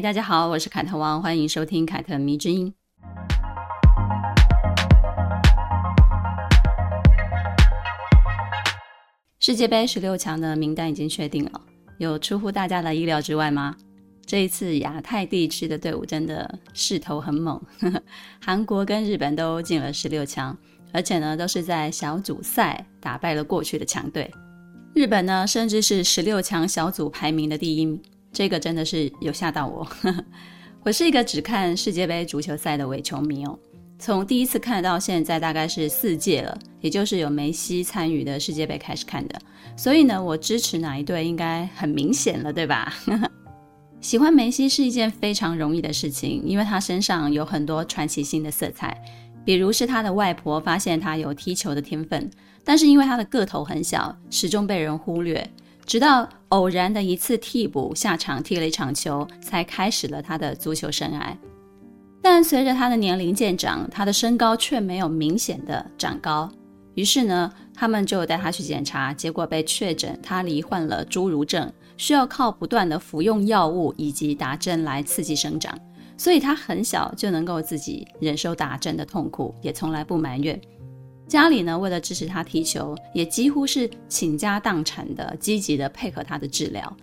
大家好，我是凯特王，欢迎收听凯特迷之音。世界杯十六强的名单已经确定了，有出乎大家的意料之外吗？这一次亚太地区的队伍真的势头很猛，呵呵，韩国跟日本都进了十六强，而且呢都是在小组赛打败了过去的强队。日本呢甚至是十六强小组排名的第一名，这个真的是有吓到我。我是一个只看世界杯足球赛的伪球迷哦。从第一次看到现在，大概是四届了，也就是有梅西参与的世界杯开始看的。所以呢，我支持哪一队应该很明显了，对吧？喜欢梅西是一件非常容易的事情，因为他身上有很多传奇性的色彩。比如是他的外婆发现他有踢球的天分，但是因为他的个头很小，始终被人忽略。直到偶然的一次替补下场踢了一场球，才开始了他的足球生涯。但随着他的年龄渐长，他的身高却没有明显的长高。于是呢，他们就带他去检查，结果被确诊他罹患了侏儒症，需要靠不断的服用药物以及打针来刺激生长。所以他很小就能够自己忍受打针的痛苦，也从来不埋怨。家里呢，为了支持他踢球，也几乎是倾家荡产的积极的配合他的治疗。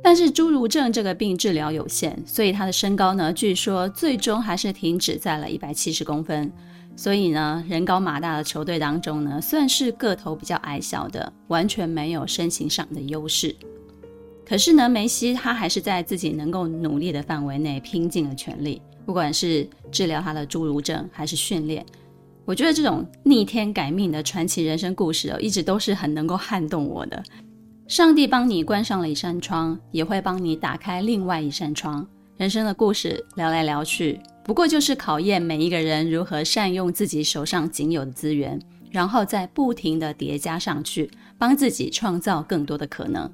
但是侏儒症这个病治疗有限，所以他的身高呢，据说最终还是停止在了一百七十公分。所以呢，人高马大的球队当中呢，算是个头比较矮小的，完全没有身形上的优势。可是呢，梅西他还是在自己能够努力的范围内拼尽了全力，不管是治疗他的侏儒症还是训练。我觉得这种逆天改命的传奇人生故事哦，一直都是很能够撼动我的。上帝帮你关上了一扇窗，也会帮你打开另外一扇窗。人生的故事聊来聊去，不过就是考验每一个人如何善用自己手上仅有的资源，然后再不停地叠加上去，帮自己创造更多的可能。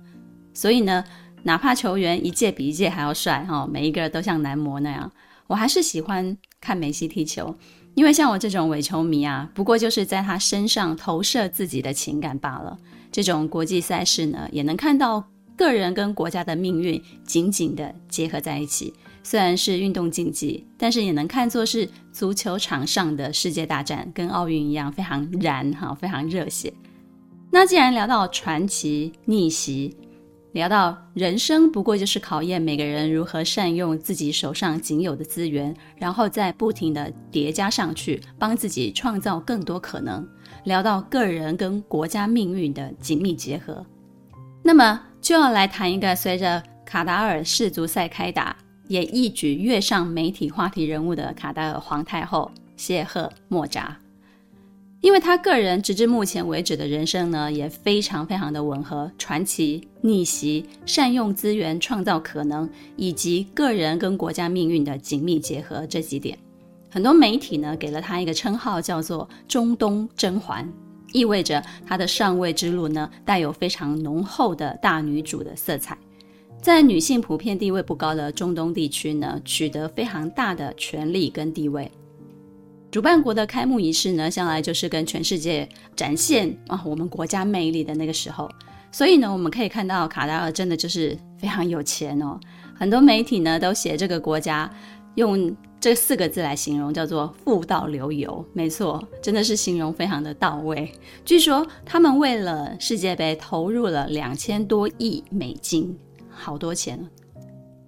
所以呢，哪怕球员一届比一届还要帅哈，每一个都像男模那样，我还是喜欢看梅西踢球，因为像我这种伪球迷啊，不过就是在他身上投射自己的情感罢了。这种国际赛事呢，也能看到个人跟国家的命运紧紧地结合在一起。虽然是运动竞技，但是也能看作是足球场上的世界大战，跟奥运一样非常燃哈，非常热血。那既然聊到传奇逆袭，聊到人生不过就是考验每个人如何善用自己手上仅有的资源，然后再不停地叠加上去，帮自己创造更多可能。聊到个人跟国家命运的紧密结合，那么就要来谈一个随着卡达尔世足赛开打，也一举跃上媒体话题人物的卡达尔皇太后谢赫莫扎。因为她个人直至目前为止的人生呢，也非常非常的吻合传奇、逆袭、善用资源、创造可能，以及个人跟国家命运的紧密结合这几点。很多媒体呢，给了她一个称号，叫做“中东甄嬛”，意味着她的上位之路呢，带有非常浓厚的大女主的色彩。在女性普遍地位不高的中东地区呢，取得非常大的权力跟地位。主办国的开幕仪式呢，向来就是跟全世界展现啊我们国家魅力的那个时候。所以呢，我们可以看到卡达尔真的就是非常有钱哦。很多媒体呢，都写这个国家用。这四个字来形容叫做“富到流油”，没错，真的是形容非常的到位。据说他们为了世界杯投入了两千多亿美金，好多钱。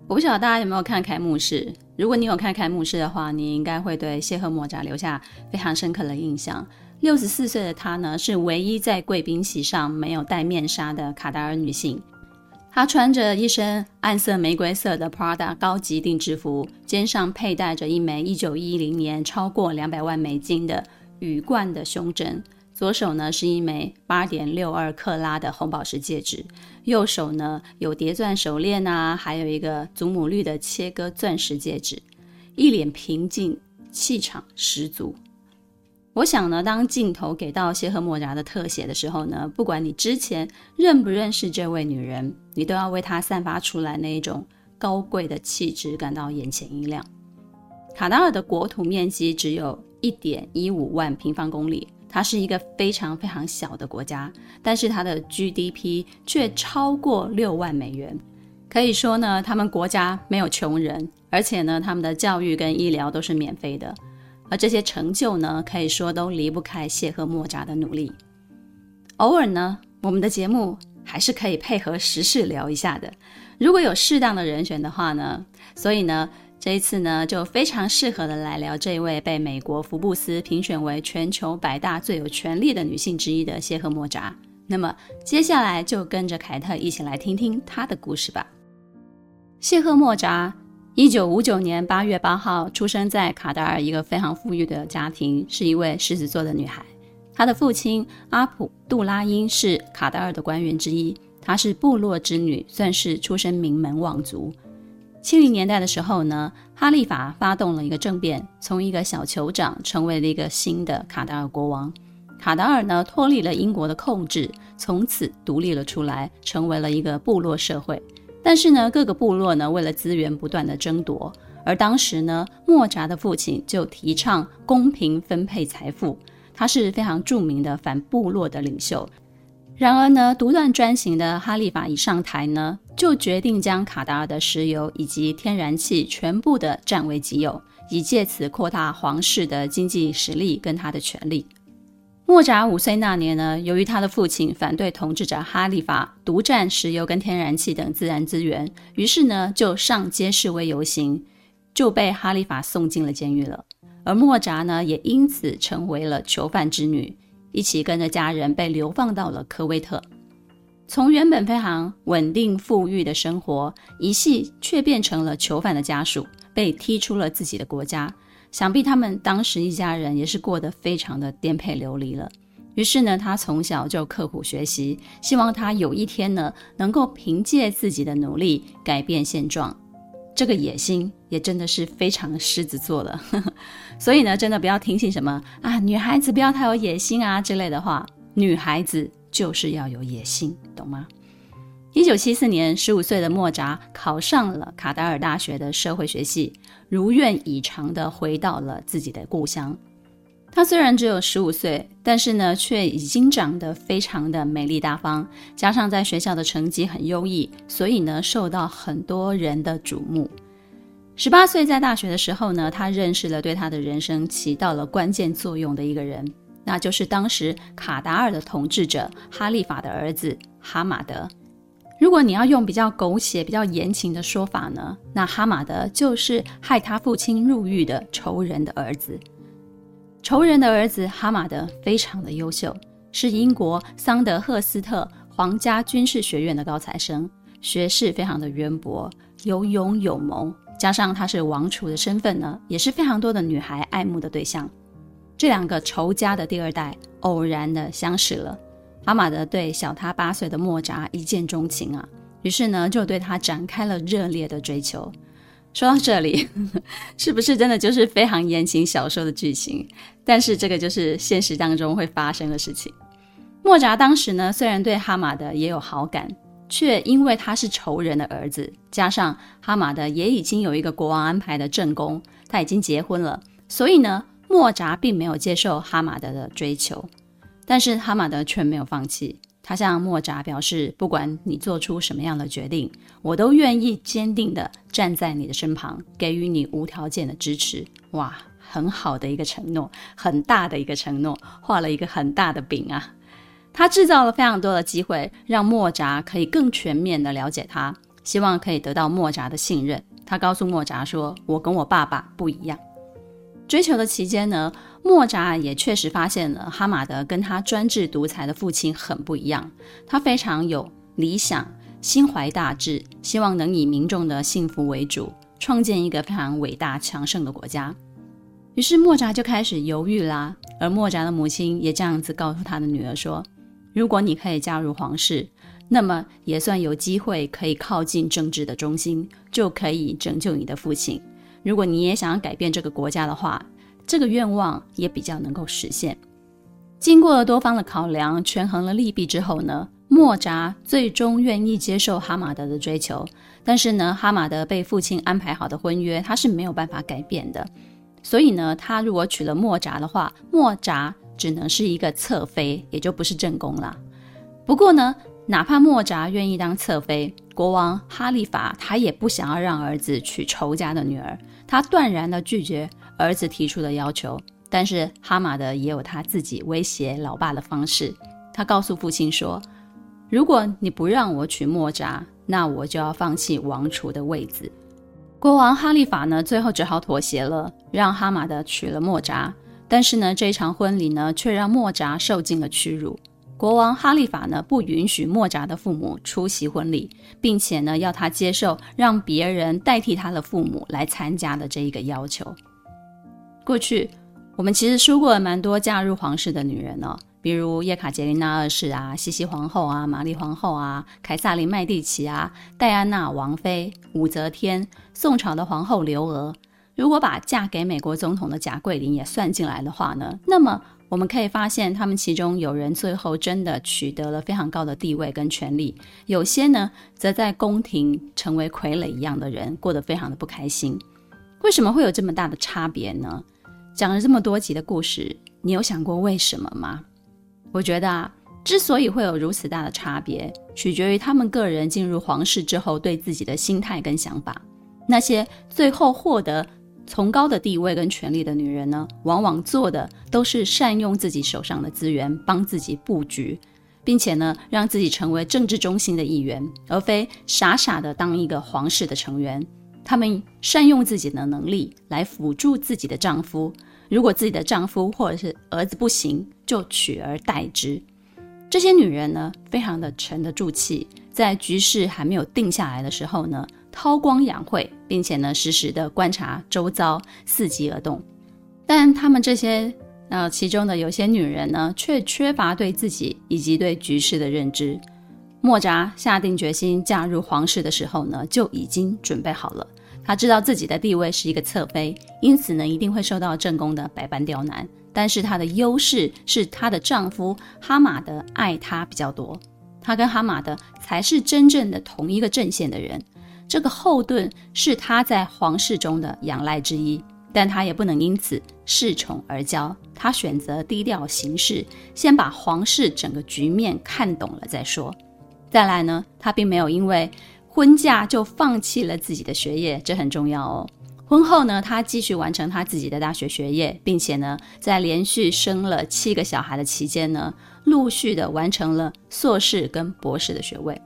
我不晓得大家有没有看开幕式？如果你有看开幕式的话，你应该会对谢赫莫扎留下非常深刻的印象。六十四岁的她呢，是唯一在贵宾席上没有戴面纱的卡达尔女性。她穿着一身暗色玫瑰色的 Prada 高级定制服，肩上佩戴着一枚1910年超过两百万美金的羽冠的胸针，左手呢是一枚8.62克拉的红宝石戒指，右手呢有叠钻手链啊，还有一个祖母绿的切割钻石戒指，一脸平静，气场十足。我想呢，当镜头给到谢赫莫扎的特写的时候呢，不管你之前认不认识这位女人，你都要为她散发出来那一种高贵的气质感到眼前一亮。卡达尔的国土面积只有一点一五万平方公里，它是一个非常非常小的国家，但是它的 GDP 却超过六万美元。可以说呢，他们国家没有穷人，而且呢，他们的教育跟医疗都是免费的。而这些成就呢，可以说都离不开谢赫莫扎的努力。偶尔呢，我们的节目还是可以配合时事聊一下的。如果有适当的人选的话呢，所以呢，这一次呢，就非常适合的来聊这位被美国福布斯评选为全球百大最有权力的女性之一的谢赫莫扎。那么接下来就跟着凯特一起来听听她的故事吧。谢赫莫扎。一九五九年八月八号出生在卡达尔一个非常富裕的家庭，是一位狮子座的女孩。她的父亲阿普杜拉因是卡达尔的官员之一，她是部落之女，算是出身名门望族。七零年代的时候呢，哈利法发动了一个政变，从一个小酋长成为了一个新的卡达尔国王。卡达尔呢脱离了英国的控制，从此独立了出来，成为了一个部落社会。但是呢，各个部落呢，为了资源不断的争夺，而当时呢，莫扎的父亲就提倡公平分配财富，他是非常著名的反部落的领袖。然而呢，独断专行的哈利法一上台呢，就决定将卡达尔的石油以及天然气全部的占为己有，以借此扩大皇室的经济实力跟他的权力。莫扎五岁那年呢，由于他的父亲反对统治者哈利法独占石油跟天然气等自然资源，于是呢就上街示威游行，就被哈利法送进了监狱了。而莫扎呢也因此成为了囚犯之女，一起跟着家人被流放到了科威特。从原本非常稳定富裕的生活，一系却变成了囚犯的家属，被踢出了自己的国家。想必他们当时一家人也是过得非常的颠沛流离了。于是呢，他从小就刻苦学习，希望他有一天呢，能够凭借自己的努力改变现状。这个野心也真的是非常狮子座了。所以呢，真的不要听信什么啊，女孩子不要太有野心啊之类的话。女孩子就是要有野心，懂吗？一九七四年，十五岁的莫扎考上了卡达尔大学的社会学系，如愿以偿地回到了自己的故乡。她虽然只有十五岁，但是呢，却已经长得非常的美丽大方，加上在学校的成绩很优异，所以呢，受到很多人的瞩目。十八岁在大学的时候呢，他认识了对他的人生起到了关键作用的一个人，那就是当时卡达尔的统治者哈利法的儿子哈马德。如果你要用比较狗血、比较言情的说法呢，那哈马德就是害他父亲入狱的仇人的儿子。仇人的儿子哈马德非常的优秀，是英国桑德赫斯特皇家军事学院的高材生，学识非常的渊博，有勇有谋，加上他是王储的身份呢，也是非常多的女孩爱慕的对象。这两个仇家的第二代偶然的相识了。哈马德对小他八岁的莫扎一见钟情啊，于是呢就对他展开了热烈的追求。说到这里，是不是真的就是非常言情小说的剧情？但是这个就是现实当中会发生的事情。莫扎当时呢虽然对哈马德也有好感，却因为他是仇人的儿子，加上哈马德也已经有一个国王安排的正宫，他已经结婚了，所以呢莫扎并没有接受哈马德的追求。但是哈马德却没有放弃，他向莫扎表示，不管你做出什么样的决定，我都愿意坚定地站在你的身旁，给予你无条件的支持。哇，很好的一个承诺，很大的一个承诺，画了一个很大的饼啊！他制造了非常多的机会，让莫扎可以更全面地了解他，希望可以得到莫扎的信任。他告诉莫扎说：“我跟我爸爸不一样。”追求的期间呢，莫扎也确实发现了哈马德跟他专制独裁的父亲很不一样。他非常有理想，心怀大志，希望能以民众的幸福为主，创建一个非常伟大强盛的国家。于是莫扎就开始犹豫啦。而莫扎的母亲也这样子告诉他的女儿说：“如果你可以加入皇室，那么也算有机会可以靠近政治的中心，就可以拯救你的父亲。”如果你也想要改变这个国家的话，这个愿望也比较能够实现。经过多方的考量，权衡了利弊之后呢，莫扎最终愿意接受哈马德的追求。但是呢，哈马德被父亲安排好的婚约，他是没有办法改变的。所以呢，他如果娶了莫扎的话，莫扎只能是一个侧妃，也就不是正宫了。不过呢，哪怕莫扎愿意当侧妃，国王哈利法他也不想要让儿子娶仇家的女儿，他断然的拒绝儿子提出的要求。但是哈马德也有他自己威胁老爸的方式。他告诉父亲说：“如果你不让我娶莫扎，那我就要放弃王储的位子。”国王哈利法呢，最后只好妥协了，让哈马德娶了莫扎。但是呢，这一场婚礼呢，却让莫扎受尽了屈辱。国王哈利法呢，不允许莫扎的父母出席婚礼，并且呢，要他接受让别人代替他的父母来参加的这一个要求。过去。我们其实说过了蛮多嫁入皇室的女人哦，比如叶卡捷琳娜二世啊、西西皇后啊、玛丽皇后啊、凯萨琳麦地奇啊、戴安娜王妃、武则天、宋朝的皇后刘娥。如果把嫁给美国总统的贾桂琳也算进来的话呢，那么我们可以发现，他们其中有人最后真的取得了非常高的地位跟权力，有些呢，则在宫廷成为傀儡一样的人，过得非常的不开心。为什么会有这么大的差别呢？讲了这么多集的故事，你有想过为什么吗？我觉得啊，之所以会有如此大的差别，取决于他们个人进入皇室之后对自己的心态跟想法。那些最后获得崇高的地位跟权力的女人呢，往往做的都是善用自己手上的资源，帮自己布局，并且呢，让自己成为政治中心的一员，而非傻傻的当一个皇室的成员。她们善用自己的能力来辅助自己的丈夫，如果自己的丈夫或者是儿子不行，就取而代之。这些女人呢，非常的沉得住气，在局势还没有定下来的时候呢，韬光养晦，并且呢，时时的观察周遭，伺机而动。但他们这些呃，其中的有些女人呢，却缺乏对自己以及对局势的认知。莫扎下定决心嫁入皇室的时候呢，就已经准备好了。她知道自己的地位是一个侧妃，因此呢，一定会受到正宫的百般刁难。但是她的优势是她的丈夫哈马德爱她比较多，她跟哈马德才是真正的同一个阵线的人。这个后盾是他在皇室中的仰赖之一，但他也不能因此恃宠而骄。他选择低调行事，先把皇室整个局面看懂了再说。再来呢，他并没有因为婚嫁就放弃了自己的学业，这很重要哦。婚后呢，他继续完成他自己的大学学业，并且呢，在连续生了七个小孩的期间呢，陆续的完成了硕士跟博士的学位。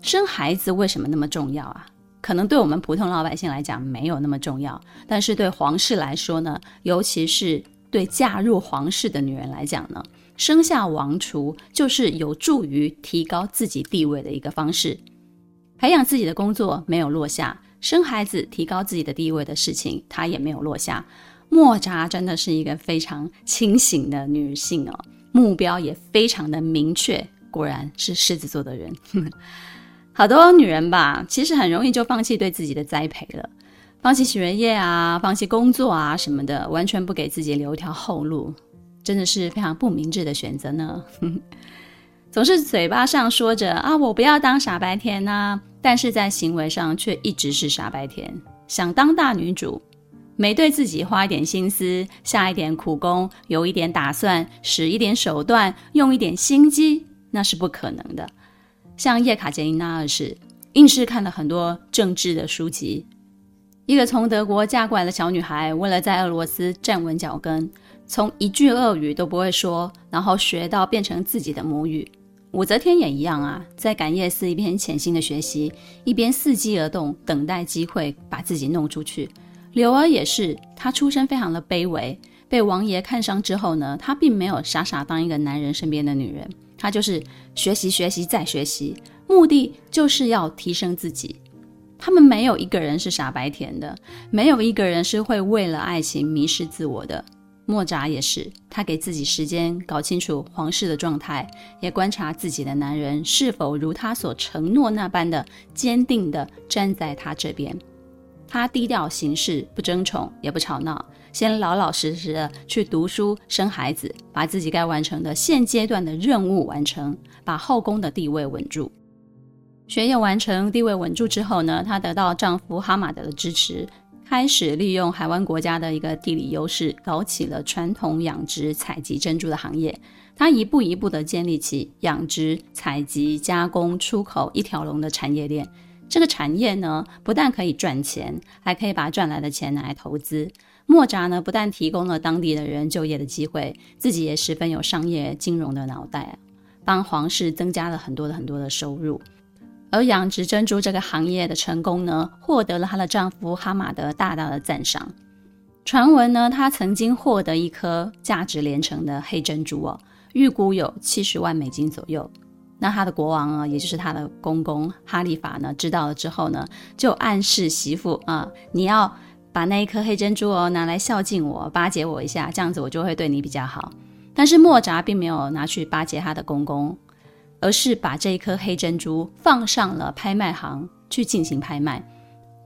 生孩子为什么那么重要啊？可能对我们普通老百姓来讲没有那么重要，但是对皇室来说呢，尤其是对嫁入皇室的女人来讲呢。生下王储就是有助于提高自己地位的一个方式，培养自己的工作没有落下，生孩子提高自己的地位的事情，她也没有落下。莫扎真的是一个非常清醒的女性哦，目标也非常的明确，果然是狮子座的人。好多女人吧，其实很容易就放弃对自己的栽培了，放弃学业啊，放弃工作啊什么的，完全不给自己留一条后路。真的是非常不明智的选择呢。总是嘴巴上说着啊，我不要当傻白甜呐、但是在行为上却一直是傻白甜。想当大女主，没对自己花一点心思，下一点苦功，有一点打算，使一点手段，用一点心机，那是不可能的。像叶卡捷琳娜二世，硬是看了很多政治的书籍。一个从德国嫁过来的小女孩，为了在俄罗斯站稳脚跟。从一句俄语都不会说，然后学到变成自己的母语。武则天也一样啊，在感业寺一边潜心的学习，一边伺机而动，等待机会把自己弄出去。柳儿也是，她出身非常的卑微，被王爷看上之后呢，她并没有傻傻当一个男人身边的女人，她就是学习学习再学习，目的就是要提升自己。他们没有一个人是傻白甜的，没有一个人是会为了爱情迷失自我的。莫扎也是，他给自己时间搞清楚皇室的状态，也观察自己的男人是否如他所承诺那般的坚定地站在他这边。他低调行事，不争宠，也不吵闹，先老老实实的去读书、生孩子，把自己该完成的现阶段的任务完成，把后宫的地位稳住。学业完成、地位稳住之后呢，她得到丈夫哈马德的支持，开始利用海湾国家的一个地理优势，搞起了传统养殖、采集珍珠的行业。她一步一步的建立起养殖、采集、加工、出口一条龙的产业链。这个产业呢，不但可以赚钱，还可以把赚来的钱拿来投资。莫扎呢，不但提供了当地的人就业的机会，自己也十分有商业金融的脑袋啊，帮皇室增加了很多的很多的收入。而养殖珍珠这个行业的成功呢，获得了她的丈夫哈马德大大的赞赏。传闻呢，她曾经获得一颗价值连城的黑珍珠哦，预估有七十万美金左右。那他的国王啊，也就是他的公公哈利法呢，知道了之后呢，就暗示媳妇啊，你要把那一颗黑珍珠哦拿来孝敬我，巴结我一下，这样子我就会对你比较好。但是莫扎并没有拿去巴结他的公公，而是把这一颗黑珍珠放上了拍卖行去进行拍卖。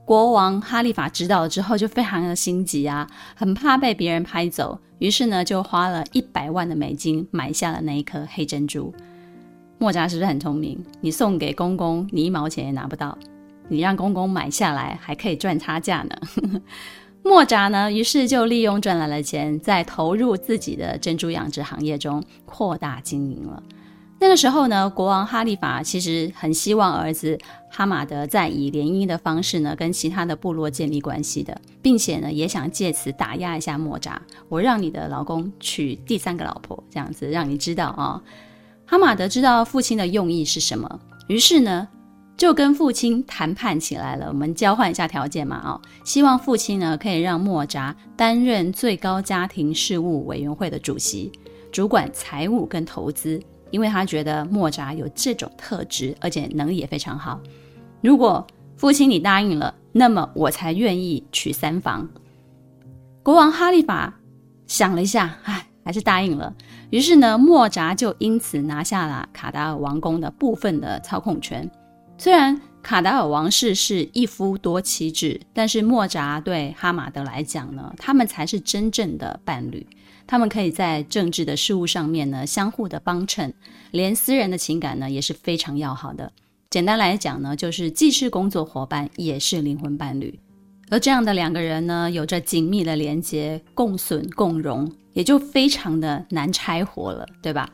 国王哈利法知道了之后，就非常的心急啊，很怕被别人拍走，于是呢，就花了一百万的美金买下了那一颗黑珍珠。莫扎是不是很聪明？你送给公公，你一毛钱也拿不到；你让公公买下来，还可以赚差价呢。莫扎呢，于是就利用赚来的钱，再投入自己的珍珠养殖行业中，扩大经营了。那个时候呢，国王哈利法其实很希望儿子哈马德再以联姻的方式呢，跟其他的部落建立关系的，并且呢，也想借此打压一下莫扎。我让你的老公娶第三个老婆，这样子让你知道啊。哈马德知道父亲的用意是什么，于是呢，就跟父亲谈判起来了。我们交换一下条件嘛，啊，希望父亲呢可以让莫扎担任最高家庭事务委员会的主席，主管财务跟投资，因为他觉得莫扎有这种特质，而且能力也非常好。如果父亲你答应了，那么我才愿意娶三房。国王哈利法想了一下，唉。还是答应了，于是呢，莫扎就因此拿下了卡达尔王宫的部分的操控权。虽然卡达尔王室是一夫多妻制，但是莫扎对哈马德来讲呢，他们才是真正的伴侣。他们可以在政治的事务上面呢，相互的帮衬，连私人的情感呢，也是非常要好的。简单来讲呢，就是既是工作伙伴，也是灵魂伴侣。而这样的两个人呢，有着紧密的连接，共损共荣。也就非常的难拆伙了，对吧？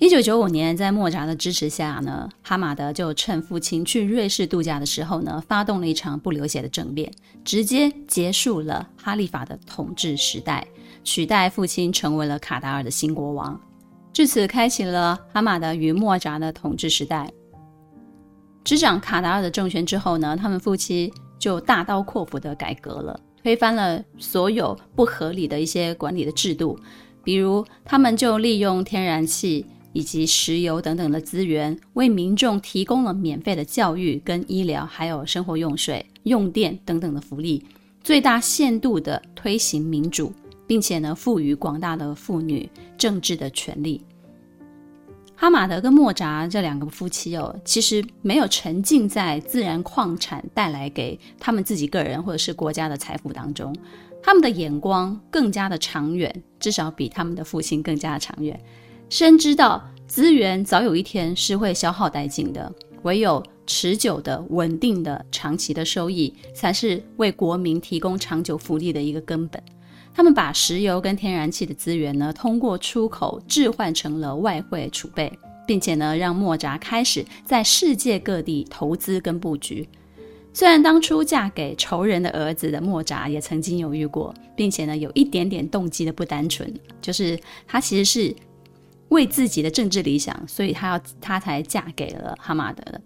一九九五年，在莫扎的支持下呢，哈马德就趁父亲去瑞士度假的时候呢，发动了一场不流血的政变，直接结束了哈利法的统治时代，取代父亲成为了卡达尔的新国王，至此开启了哈马德与莫扎的统治时代。执掌卡达尔的政权之后呢，他们夫妻就大刀阔斧的改革了。推翻了所有不合理的一些管理的制度，比如他们就利用天然气以及石油等等的资源，为民众提供了免费的教育跟医疗，还有生活用水、用电等等的福利，最大限度的推行民主，并且呢，赋予广大的妇女政治的权利。哈马德跟莫扎这两个夫妻哦，其实没有沉浸在自然矿产带来给他们自己个人或者是国家的财富当中，他们的眼光更加的长远，至少比他们的父亲更加的长远，深知道资源早有一天是会消耗殆尽的，唯有持久的、稳定的、长期的收益，才是为国民提供长久福利的一个根本。他们把石油跟天然气的资源呢，通过出口置换成了外汇储备，并且呢，让莫扎开始在世界各地投资跟布局。虽然当初嫁给仇人的儿子的莫扎也曾经犹豫过，并且呢，有一点点动机的不单纯，就是他其实是为自己的政治理想，所以他要他才嫁给了哈马德的。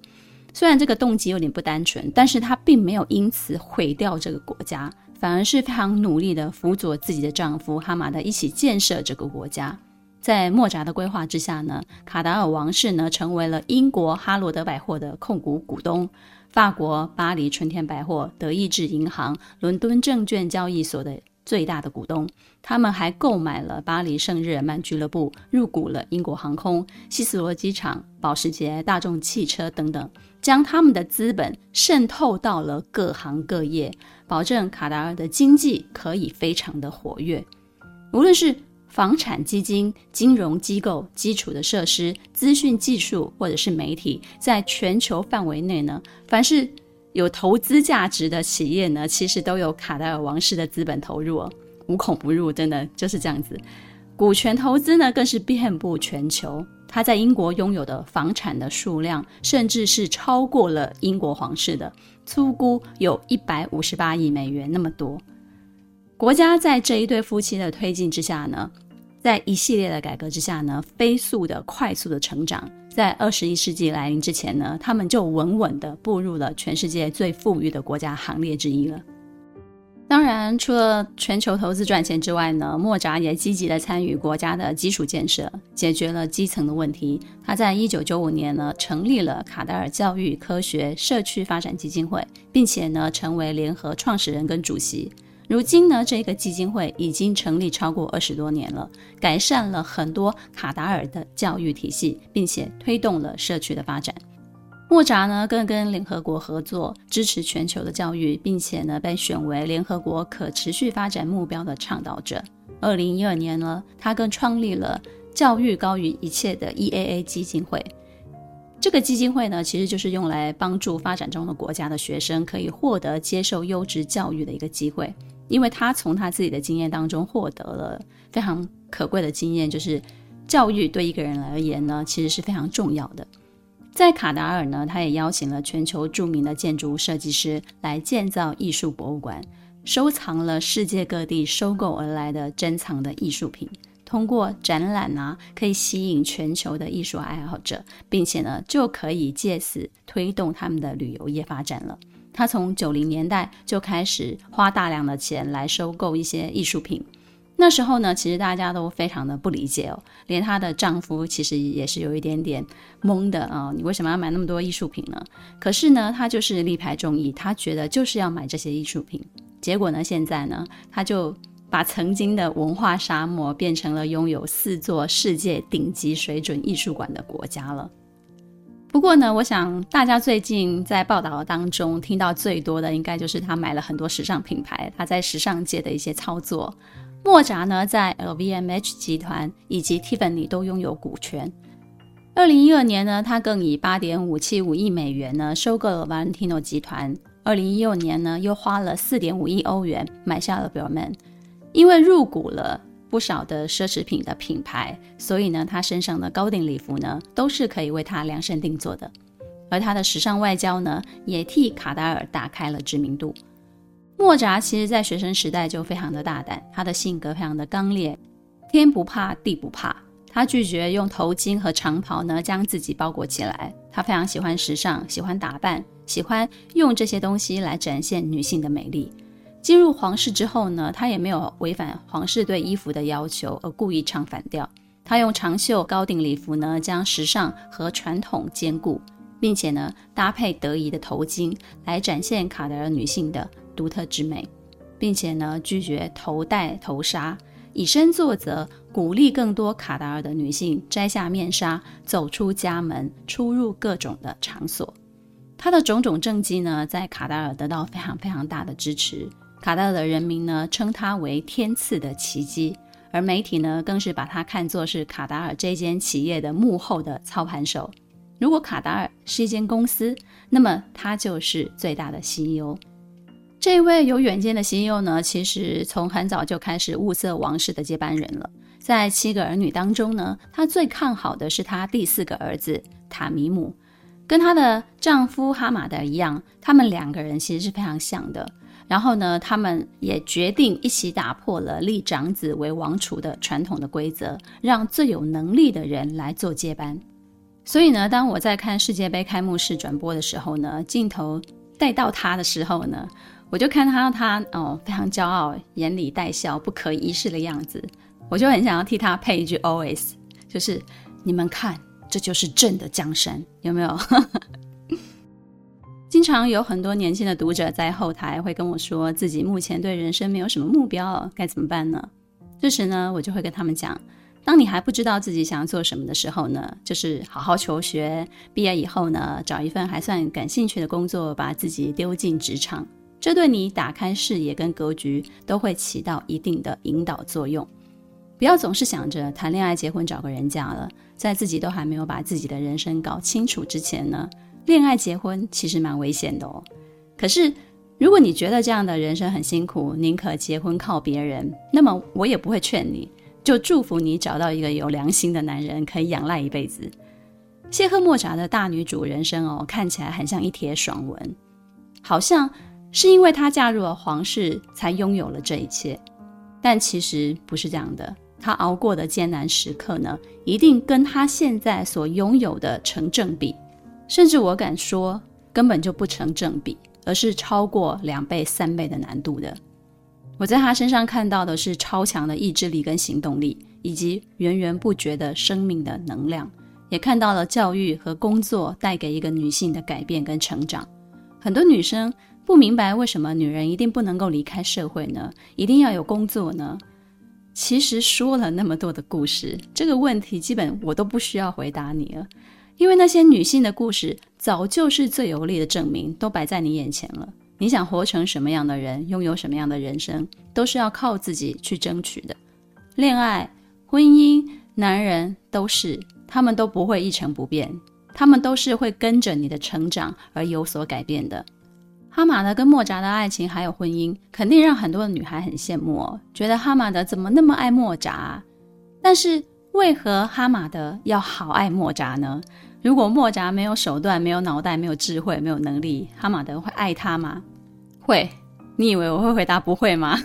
虽然这个动机有点不单纯，但是他并没有因此毁掉这个国家。反而是非常努力的辅佐自己的丈夫哈马德一起建设这个国家。在莫扎的规划之下呢，卡达尔王室呢成为了英国哈罗德百货的控股股东，法国巴黎春天百货、德意志银行、伦敦证券交易所的最大的股东。他们还购买了巴黎圣日耳曼俱乐部，入股了英国航空、希斯罗机场、保时捷、大众汽车等等，将他们的资本渗透到了各行各业，保证卡达尔的经济可以非常的活跃。无论是房产基金、金融机构、基础的设施、资讯技术，或者是媒体，在全球范围内呢，凡是有投资价值的企业呢，其实都有卡戴尔王室的资本投入哦。无孔不入，真的就是这样子。股权投资呢，更是遍布全球。他在英国拥有的房产的数量，甚至是超过了英国皇室的，粗估有一百五十八亿美元那么多。国家在这一对夫妻的推进之下呢，在一系列的改革之下呢，飞速的、快速的成长。在二十一世纪来临之前呢，他们就稳稳的步入了全世界最富裕的国家行列之一了。当然，除了全球投资赚钱之外呢，莫扎也积极的参与国家的基础建设，解决了基层的问题。他在一九九五年呢，成立了卡达尔教育、科学、社区发展基金会，并且呢，成为联合创始人跟主席。如今呢，这个基金会已经成立超过二十多年了，改善了很多卡达尔的教育体系，并且推动了社区的发展。莫扎呢，更跟联合国合作，支持全球的教育，并且呢，被选为联合国可持续发展目标的倡导者。二零一二年呢，他更创立了教育高于一切的 EAA 基金会。这个基金会呢，其实就是用来帮助发展中的国家的学生可以获得接受优质教育的一个机会。因为他从他自己的经验当中获得了非常可贵的经验，就是教育对一个人而言呢，其实是非常重要的。在卡达尔呢，他也邀请了全球著名的建筑设计师来建造艺术博物馆，收藏了世界各地收购而来的珍藏的艺术品。通过展览啊，可以吸引全球的艺术爱好者，并且呢，就可以借此推动他们的旅游业发展了。他从九零年代就开始花大量的钱来收购一些艺术品。那时候呢，其实大家都非常的不理解哦，连她的丈夫其实也是有一点点懵的啊，你为什么要买那么多艺术品呢？可是呢，她就是力排众议，她觉得就是要买这些艺术品。结果呢，现在呢，她就把曾经的文化沙漠变成了拥有四座世界顶级水准艺术馆的国家了。不过呢，我想大家最近在报道当中听到最多的，应该就是他买了很多时尚品牌，他在时尚界的一些操作。莫扎呢，在 LVMH 集团以及 Tiffany 都拥有股权。二零一二年呢，他更以八点五七五亿美元呢收购了 Valentino 集团。二零一六年呢，又花了四点五亿欧元买下了 Balmain。因为入股了不少的奢侈品的品牌，所以呢，他身上的高定礼服呢都是可以为他量身定做的。而他的时尚外交呢，也替卡达尔打开了知名度。莫扎其实，在学生时代就非常的大胆，他的性格非常的刚烈，天不怕地不怕。他拒绝用头巾和长袍呢将自己包裹起来。他非常喜欢时尚，喜欢打扮，喜欢用这些东西来展现女性的美丽。进入皇室之后呢，他也没有违反皇室对衣服的要求而故意唱反调。他用长袖高定礼服呢，将时尚和传统兼顾，并且呢搭配得宜的头巾来展现卡达尔女性的独特之美，并且呢，拒绝头戴头纱，以身作则，鼓励更多卡达尔的女性摘下面纱，走出家门，出入各种的场所。他的种种政绩呢，在卡达尔得到非常非常大的支持。卡达尔的人民呢，称他为天赐的奇迹，而媒体呢，更是把他看作是卡达尔这间企业的幕后的操盘手。如果卡达尔是一间公司，那么他就是最大的 CEO。这位有远见的 CEO 呢，其实从很早就开始物色王室的接班人了。在七个儿女当中呢，她最看好的是她第四个儿子塔米姆，跟她的丈夫哈马德一样，他们两个人其实是非常像的。然后呢，他们也决定一起打破了立长子为王储的传统的规则，让最有能力的人来做接班。所以呢，当我在看世界杯开幕式转播的时候呢，镜头带到他的时候呢。我就看到他哦，非常骄傲，眼里带笑，不可一世的样子。我就很想要替他配一句 OS，就是你们看，这就是朕的江山，有没有？经常有很多年轻的读者在后台会跟我说，自己目前对人生没有什么目标，该怎么办呢？这时呢，我就会跟他们讲，当你还不知道自己想要做什么的时候呢，就是好好求学，毕业以后呢，找一份还算感兴趣的工作，把自己丢进职场，这对你打开视野跟格局都会起到一定的引导作用。不要总是想着谈恋爱、结婚、找个人嫁了，在自己都还没有把自己的人生搞清楚之前呢，恋爱结婚其实蛮危险的哦。可是，如果你觉得这样的人生很辛苦，宁可结婚靠别人，那么我也不会劝你，就祝福你找到一个有良心的男人，可以仰赖一辈子。谢赫莫扎的大女主人生哦，看起来很像一帖爽文，好像是因为她嫁入了皇室才拥有了这一切，但其实不是这样的。她熬过的艰难时刻呢，一定跟她现在所拥有的成正比。甚至我敢说，根本就不成正比，而是超过两倍、三倍的难度的。我在他身上看到的是超强的意志力跟行动力，以及源源不绝的生命的能量，也看到了教育和工作带给一个女性的改变跟成长。很多女生不明白为什么女人一定不能够离开社会呢？一定要有工作呢？其实说了那么多的故事，这个问题基本我都不需要回答你了。因为那些女性的故事早就是最有力的证明，都摆在你眼前了。你想活成什么样的人，拥有什么样的人生，都是要靠自己去争取的。恋爱、婚姻、男人都是，他们都不会一成不变，他们都是会跟着你的成长而有所改变的。哈马德跟莫扎的爱情还有婚姻，肯定让很多的女孩很羡慕哦，觉得哈马德怎么那么爱莫扎？但是。为何哈马德要好爱莫扎呢？如果莫扎没有手段、没有脑袋、没有智慧、没有能力，哈马德会爱他吗？会。你以为我会回答不会吗？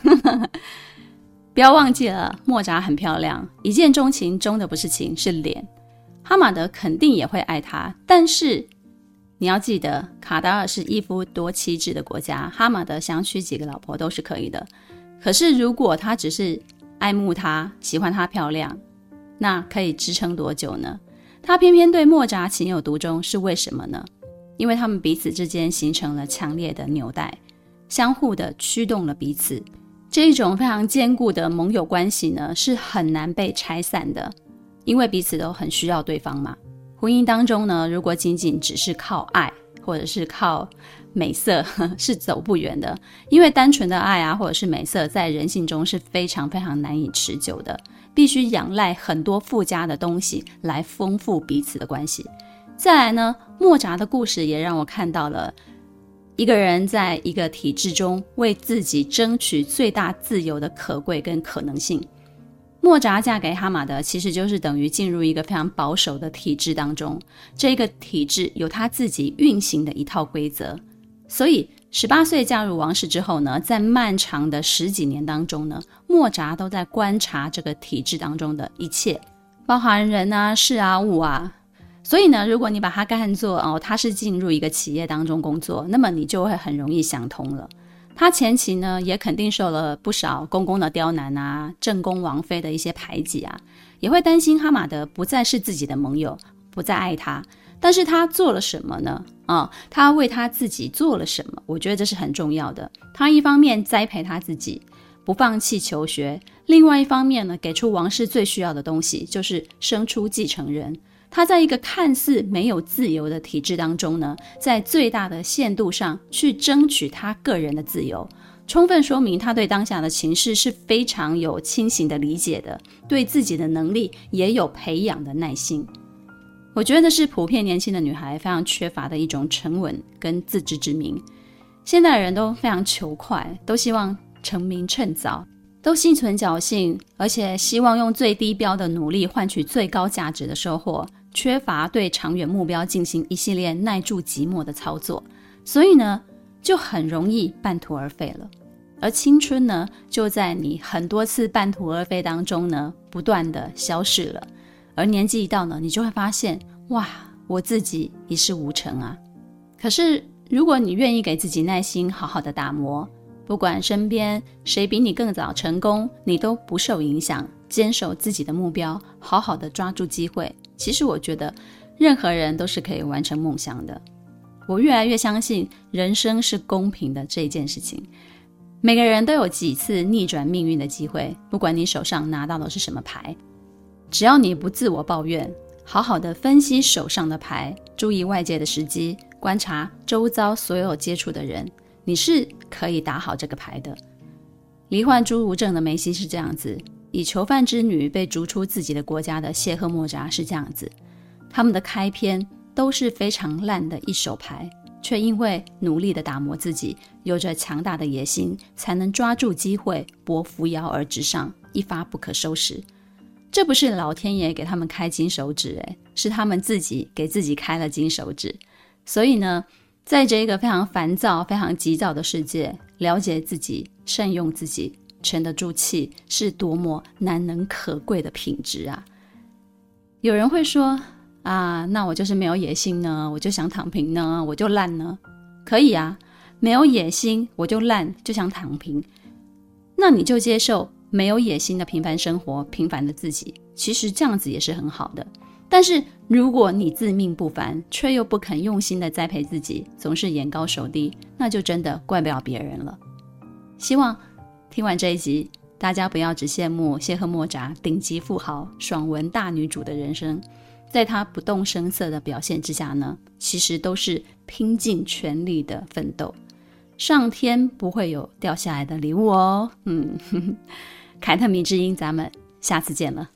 不要忘记了，莫扎很漂亮，一见钟情，钟的不是情，是脸。哈马德肯定也会爱她，但是你要记得，卡达尔是一夫多妻制的国家，哈马德想娶几个老婆都是可以的。可是如果他只是爱慕她，喜欢她漂亮。那可以支撑多久呢？他偏偏对莫扎情有独钟，是为什么呢？因为他们彼此之间形成了强烈的纽带，相互的驱动了彼此。这一种非常坚固的盟友关系呢，是很难被拆散的，因为彼此都很需要对方嘛。婚姻当中呢，如果仅仅只是靠爱，或者是靠美色，是走不远的。因为单纯的爱啊，或者是美色，在人性中是非常非常难以持久的。必须仰赖很多附加的东西来丰富彼此的关系。再来呢，莫扎的故事也让我看到了一个人在一个体制中为自己争取最大自由的可贵跟可能性。莫扎嫁给哈马德，其实就是等于进入一个非常保守的体制当中。这个体制有他自己运行的一套规则，所以。十八岁嫁入王室之后呢，在漫长的十几年当中呢，莫扎都在观察这个体制当中的一切，包含人啊、事啊、物啊。所以呢，如果你把它看作哦，他是进入一个企业当中工作，那么你就会很容易想通了。他前期呢，也肯定受了不少公公的刁难啊，正宫王妃的一些排挤啊，也会担心哈马德不再是自己的盟友，不再爱他。但是他做了什么呢？啊、他为他自己做了什么？我觉得这是很重要的。他一方面栽培他自己，不放弃求学；另外一方面呢，给出王室最需要的东西，就是生出继承人。他在一个看似没有自由的体制当中呢，在最大的限度上去争取他个人的自由，充分说明他对当下的情势是非常有清醒的理解的，对自己的能力也有培养的耐心。我觉得是普遍年轻的女孩非常缺乏的一种沉稳跟自知之明。现代人都非常求快，都希望成名趁早，都心存侥幸，而且希望用最低标的努力换取最高价值的收获，缺乏对长远目标进行一系列耐住寂寞的操作，所以呢，就很容易半途而废了。而青春呢，就在你很多次半途而废当中呢，不断的消逝了。而年纪一到呢，你就会发现，哇，我自己一事无成啊。可是，如果你愿意给自己耐心，好好的打磨，不管身边谁比你更早成功，你都不受影响，坚守自己的目标，好好的抓住机会。其实，我觉得任何人都是可以完成梦想的。我越来越相信人生是公平的这一件事情。每个人都有几次逆转命运的机会，不管你手上拿到的是什么牌，只要你不自我抱怨，好好的分析手上的牌，注意外界的时机，观察周遭所有接触的人，你是可以打好这个牌的。罹患侏儒症的梅西是这样子，以囚犯之女被逐出自己的国家的谢赫莫扎是这样子，他们的开篇都是非常烂的一手牌。却因为努力地打磨自己，有着强大的野心，才能抓住机会，搏扶摇而直上，一发不可收拾。这不是老天爷给他们开金手指，诶，是他们自己给自己开了金手指。所以呢，在这个非常烦躁、非常急躁的世界，了解自己、善用自己、沉得住气，是多么难能可贵的品质啊！有人会说，啊，那我就是没有野心呢，我就想躺平呢，我就烂呢，可以啊，没有野心我就烂，就想躺平，那你就接受没有野心的平凡生活，平凡的自己，其实这样子也是很好的。但是如果你自命不凡，却又不肯用心的栽培自己，总是眼高手低，那就真的怪不了别人了。希望听完这一集，大家不要只羡慕谢赫莫扎顶级富豪、爽文大女主的人生。在他不动声色的表现之下呢，其实都是拼尽全力的奋斗。上天不会有掉下来的礼物哦。嗯，呵呵，凯特迷之音，咱们下次见了。